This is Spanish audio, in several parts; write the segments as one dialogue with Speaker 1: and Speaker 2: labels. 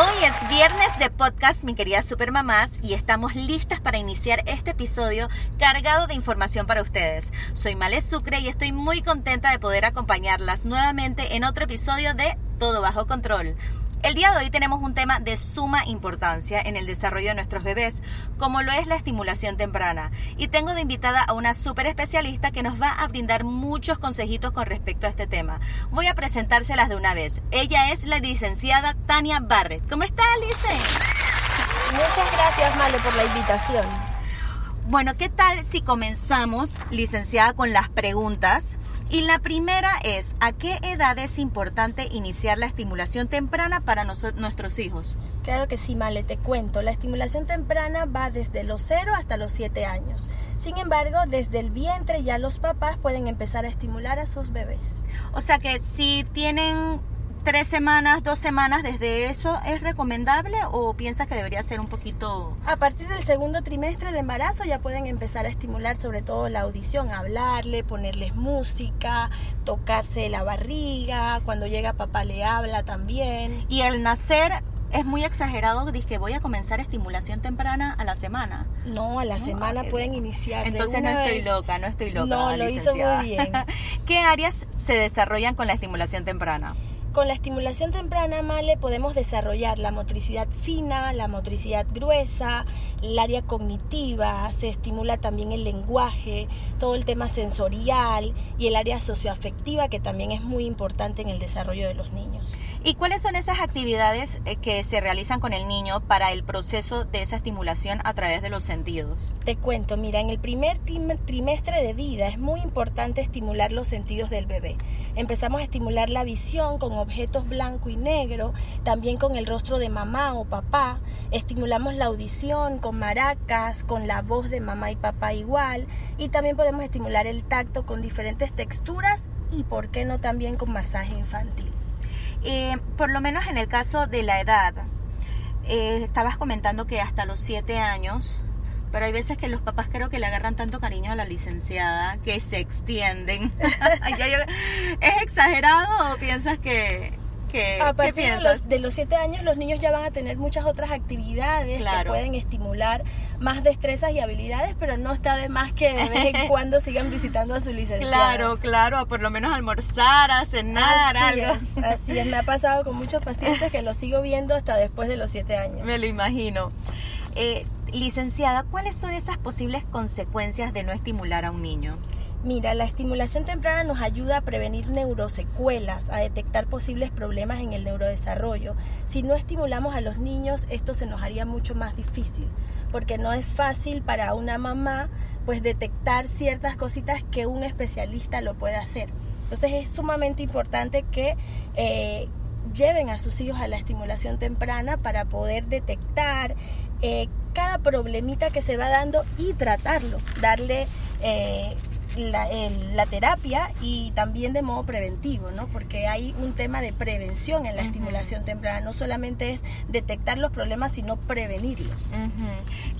Speaker 1: Hoy es viernes de podcast, mi querida Supermamás, y estamos listas para iniciar este episodio cargado de información para ustedes. Soy Male Sucre y estoy muy contenta de poder acompañarlas nuevamente en otro episodio de Todo Bajo Control. El día de hoy tenemos un tema de suma importancia en el desarrollo de nuestros bebés, como lo es la estimulación temprana. Y tengo de invitada a una súper especialista que nos va a brindar muchos consejitos con respecto a este tema. Voy a presentárselas de una vez. Ella es la licenciada Tania Barrett. ¿Cómo está, Lice?
Speaker 2: Muchas gracias, Male, por la invitación.
Speaker 1: Bueno, ¿qué tal si comenzamos, licenciada, con las preguntas? Y la primera es, ¿a qué edad es importante iniciar la estimulación temprana para nuestros hijos?
Speaker 2: Claro que sí, Male, te cuento. La estimulación temprana va desde los 0 hasta los 7 años. Sin embargo, desde el vientre ya los papás pueden empezar a estimular a sus bebés.
Speaker 1: O sea que si tienen tres semanas, dos semanas desde eso, ¿es recomendable o piensas que debería ser un poquito...?
Speaker 2: A partir del segundo trimestre de embarazo ya pueden empezar a estimular sobre todo la audición, hablarle, ponerles música, tocarse la barriga, cuando llega papá le habla también.
Speaker 1: Y al nacer es muy exagerado, dije, voy a comenzar estimulación temprana a la semana.
Speaker 2: No, a la semana pueden iniciar.
Speaker 1: Entonces no estoy loca, no estoy loca.
Speaker 2: No, lo hizo muy bien.
Speaker 1: ¿Qué áreas se desarrollan con la estimulación temprana?
Speaker 2: Con la estimulación temprana, Male, podemos desarrollar la motricidad fina, la motricidad gruesa, el área cognitiva, se estimula también el lenguaje, todo el tema sensorial y el área socioafectiva que también es muy importante en el desarrollo de los niños.
Speaker 1: ¿Y cuáles son esas actividades eh, que se realizan con el niño para el proceso de esa estimulación a través de los sentidos?
Speaker 2: Te cuento, mira, en el primer trimestre de vida es muy importante estimular los sentidos del bebé. Empezamos a estimular la visión con objetos blanco y negro, también con el rostro de mamá o papá. Estimulamos la audición con maracas, con la voz de mamá y papá igual. Y también podemos estimular el tacto con diferentes texturas y, ¿por qué no, también con masaje infantil?
Speaker 1: Eh, por lo menos en el caso de la edad, eh, estabas comentando que hasta los 7 años, pero hay veces que los papás creo que le agarran tanto cariño a la licenciada que se extienden. ¿Es exagerado o piensas que,
Speaker 2: a partir de los, de los siete años los niños ya van a tener muchas otras actividades que pueden estimular más destrezas y habilidades, pero no está de más que de vez en cuando sigan visitando a su licenciado.
Speaker 1: Claro, claro, por lo menos almorzar, a cenar,
Speaker 2: así
Speaker 1: algo.
Speaker 2: Es, así es, me ha pasado con muchos pacientes que los sigo viendo hasta después de los siete años.
Speaker 1: Me lo imagino. Eh, licenciada, ¿cuáles son esas posibles consecuencias de no estimular a un niño?
Speaker 2: Mira, la estimulación temprana nos ayuda a prevenir neurosecuelas, a detectar posibles problemas en el neurodesarrollo. Si no estimulamos a los niños, esto se nos haría mucho más difícil, porque no es fácil para una mamá pues detectar ciertas cositas que un especialista lo puede hacer. Entonces es sumamente importante que eh, lleven a sus hijos a la estimulación temprana para poder detectar eh, cada problemita que se va dando y tratarlo, darle eh, la, terapia y también de modo preventivo, ¿no? Porque hay un tema de prevención en la estimulación temprana, no solamente es detectar los problemas, sino prevenirlos.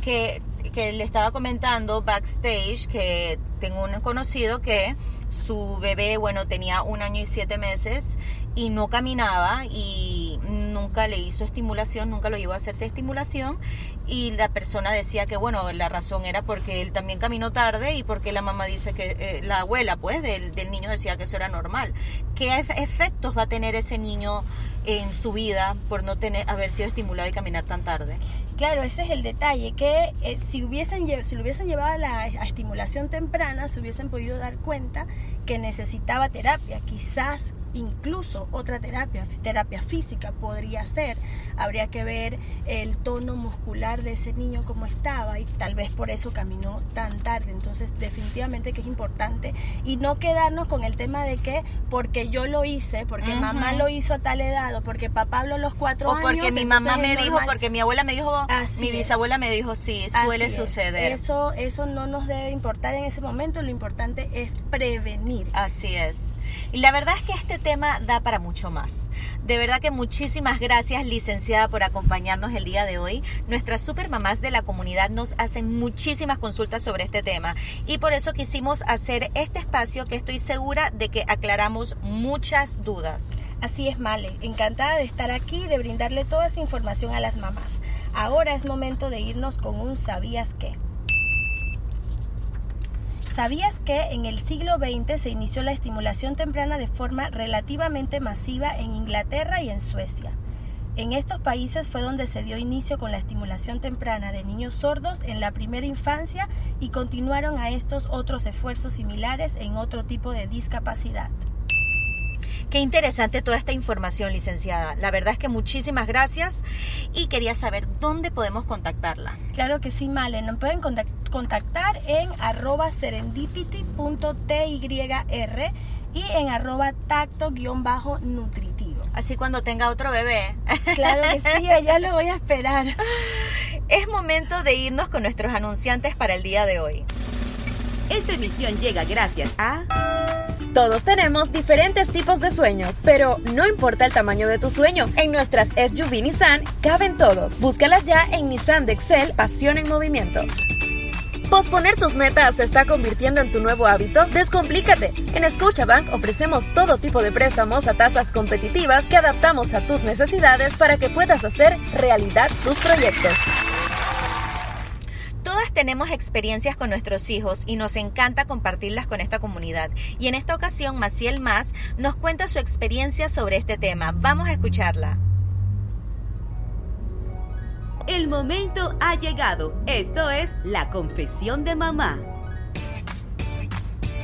Speaker 1: que, que le estaba comentando backstage que tengo un conocido que su bebé, bueno, tenía un año y siete meses y no caminaba y nunca le hizo estimulación, nunca lo llevó a hacerse estimulación y la persona decía que, bueno, la razón era porque él también caminó tarde y porque la mamá dice que, eh, la abuela, pues, del, niño decía que eso era normal. ¿Qué efectos va a tener ese niño en su vida por no tener, haber sido estimulado y caminar tan tarde?
Speaker 2: Claro, ese es el detalle, que eh, si, hubiesen, si lo hubiesen llevado a la estimulación temprana, se hubiesen podido dar cuenta que necesitaba terapia. Quizás incluso otra terapia, terapia física podría ser. Habría que ver el tono muscular de ese niño como estaba y tal vez por eso caminó tan tarde. Entonces definitivamente que es importante y no quedarnos con el tema de que porque yo lo hice, porque mamá lo hizo a tal edad o porque papá habló los cuatro
Speaker 1: años. O porque mi mamá me dijo, porque mi abuela me dijo, mi bisabuela me dijo, sí, suele suceder.
Speaker 2: Eso, eso no nos debe importar en ese momento, lo importante es prevenir.
Speaker 1: Así es. Y la verdad es que este tema da para mucho más. De verdad que muchísimas gracias, licenciada, por acompañarnos el día de hoy. Nuestras supermamás de la comunidad nos hacen muchísimas consultas sobre este tema y por eso quisimos hacer este espacio que estoy segura de que aclaramos muchas dudas.
Speaker 2: Así es, Male. Encantada de estar aquí y de brindarle toda esa información a las mamás. Ahora es momento de irnos con un ¿sabías qué? ¿Sabías que en el siglo XX se inició la estimulación temprana de forma relativamente masiva en Inglaterra y en Suecia? En estos países fue donde se dio inicio con la estimulación temprana de niños sordos en la primera infancia y continuaron a estos otros esfuerzos similares en otro tipo de discapacidad.
Speaker 1: Qué interesante toda esta información, licenciada. La verdad es que muchísimas gracias y quería saber dónde podemos contactarla.
Speaker 2: Claro que sí, Male. Nos pueden contactar en arroba serendipity.tyr y en arroba tacto-nutritivo.
Speaker 1: Así cuando tenga otro bebé.
Speaker 2: Claro que sí, ya lo voy a esperar.
Speaker 1: Es momento de irnos con nuestros anunciantes para el día de hoy.
Speaker 3: Esta emisión llega gracias a...
Speaker 4: Todos tenemos diferentes tipos de sueños, pero no importa el tamaño de tu sueño. En nuestras SUV Nissan caben todos. Búscalas ya en Nissan de Excel, Pasión en Movimiento. ¿Posponer tus metas se está convirtiendo en tu nuevo hábito? Descomplícate. En Scotiabank ofrecemos todo tipo de préstamos a tasas competitivas que adaptamos a tus necesidades para que puedas hacer realidad tus proyectos
Speaker 1: tenemos experiencias con nuestros hijos y nos encanta compartirlas con esta comunidad. Y en esta ocasión, Maciel Más nos cuenta su experiencia sobre este tema. Vamos a escucharla.
Speaker 3: El momento ha llegado. Esto es la confesión de mamá.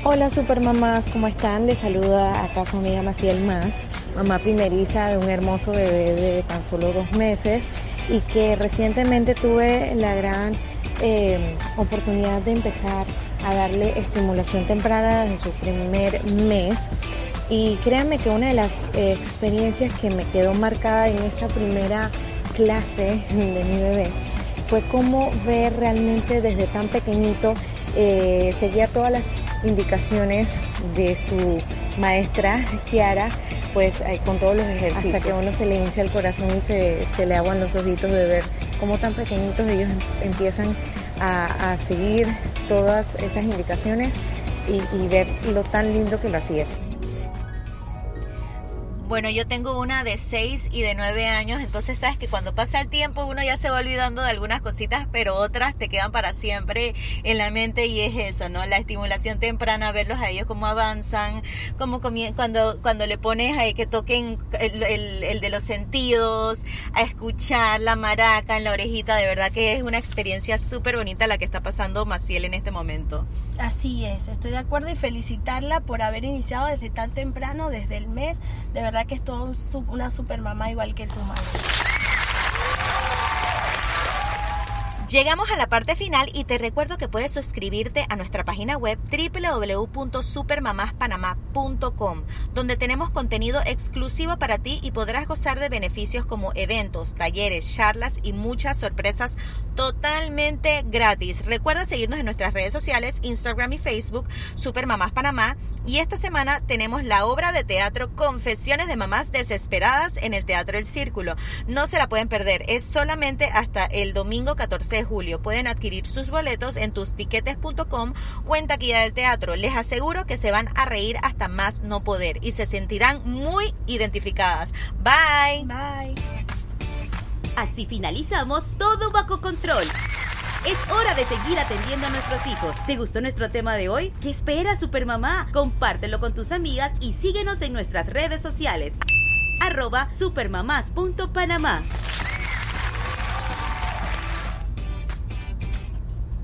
Speaker 5: Hola supermamás, ¿cómo están? Les saluda acá su amiga Maciel Más, mamá primeriza de un hermoso bebé de tan solo dos meses y que recientemente tuve la gran eh, oportunidad de empezar a darle estimulación temprana desde su primer mes. Y créanme que una de las eh, experiencias que me quedó marcada en esa primera clase de mi bebé fue como ver realmente desde tan pequeñito, eh, seguía todas las indicaciones de su maestra Kiara, pues con todos los ejercicios. Hasta que uno se le hincha el corazón y se, se le aguan los ojitos de ver cómo tan pequeñitos ellos em, empiezan a, seguir todas esas indicaciones y, y, ver lo tan lindo que lo hacías.
Speaker 1: Bueno, yo tengo una de 6 y de 9 años, entonces sabes que cuando pasa el tiempo uno ya se va olvidando de algunas cositas, pero otras te quedan para siempre en la mente y es eso, ¿no? La estimulación temprana, verlos a ellos cómo avanzan, cómo cuando, cuando le pones a que toquen el, el, de los sentidos, a escuchar la maraca en la orejita, de verdad que es una experiencia súper bonita la que está pasando Maciel en este momento.
Speaker 2: Así es, estoy de acuerdo y felicitarla por haber iniciado desde tan temprano, desde el mes, de verdad que es toda una super mamá igual que tu madre.
Speaker 1: Llegamos a la parte final y te recuerdo que puedes suscribirte a nuestra página web www.supermamaspanamá.com, donde tenemos contenido exclusivo para ti y podrás gozar de beneficios como eventos, talleres, charlas y muchas sorpresas totalmente gratis. Recuerda seguirnos en nuestras redes sociales, Instagram y Facebook, Supermamás Panamá. Y esta semana tenemos la obra de teatro Confesiones de Mamás Desesperadas en el Teatro El Círculo. No se la pueden perder, es solamente hasta el domingo 14 de julio. Pueden adquirir sus boletos en tustiquetes.com o en taquilla del teatro. Les aseguro que se van a reír hasta más no poder y se sentirán muy identificadas. Bye.
Speaker 2: Bye.
Speaker 3: Así finalizamos todo bajo control. Es hora de seguir atendiendo a nuestros hijos. ¿Te gustó nuestro tema de hoy? ¿Qué espera Supermamá? Compártelo con tus amigas y síguenos en nuestras redes sociales. arroba supermamás.panamá.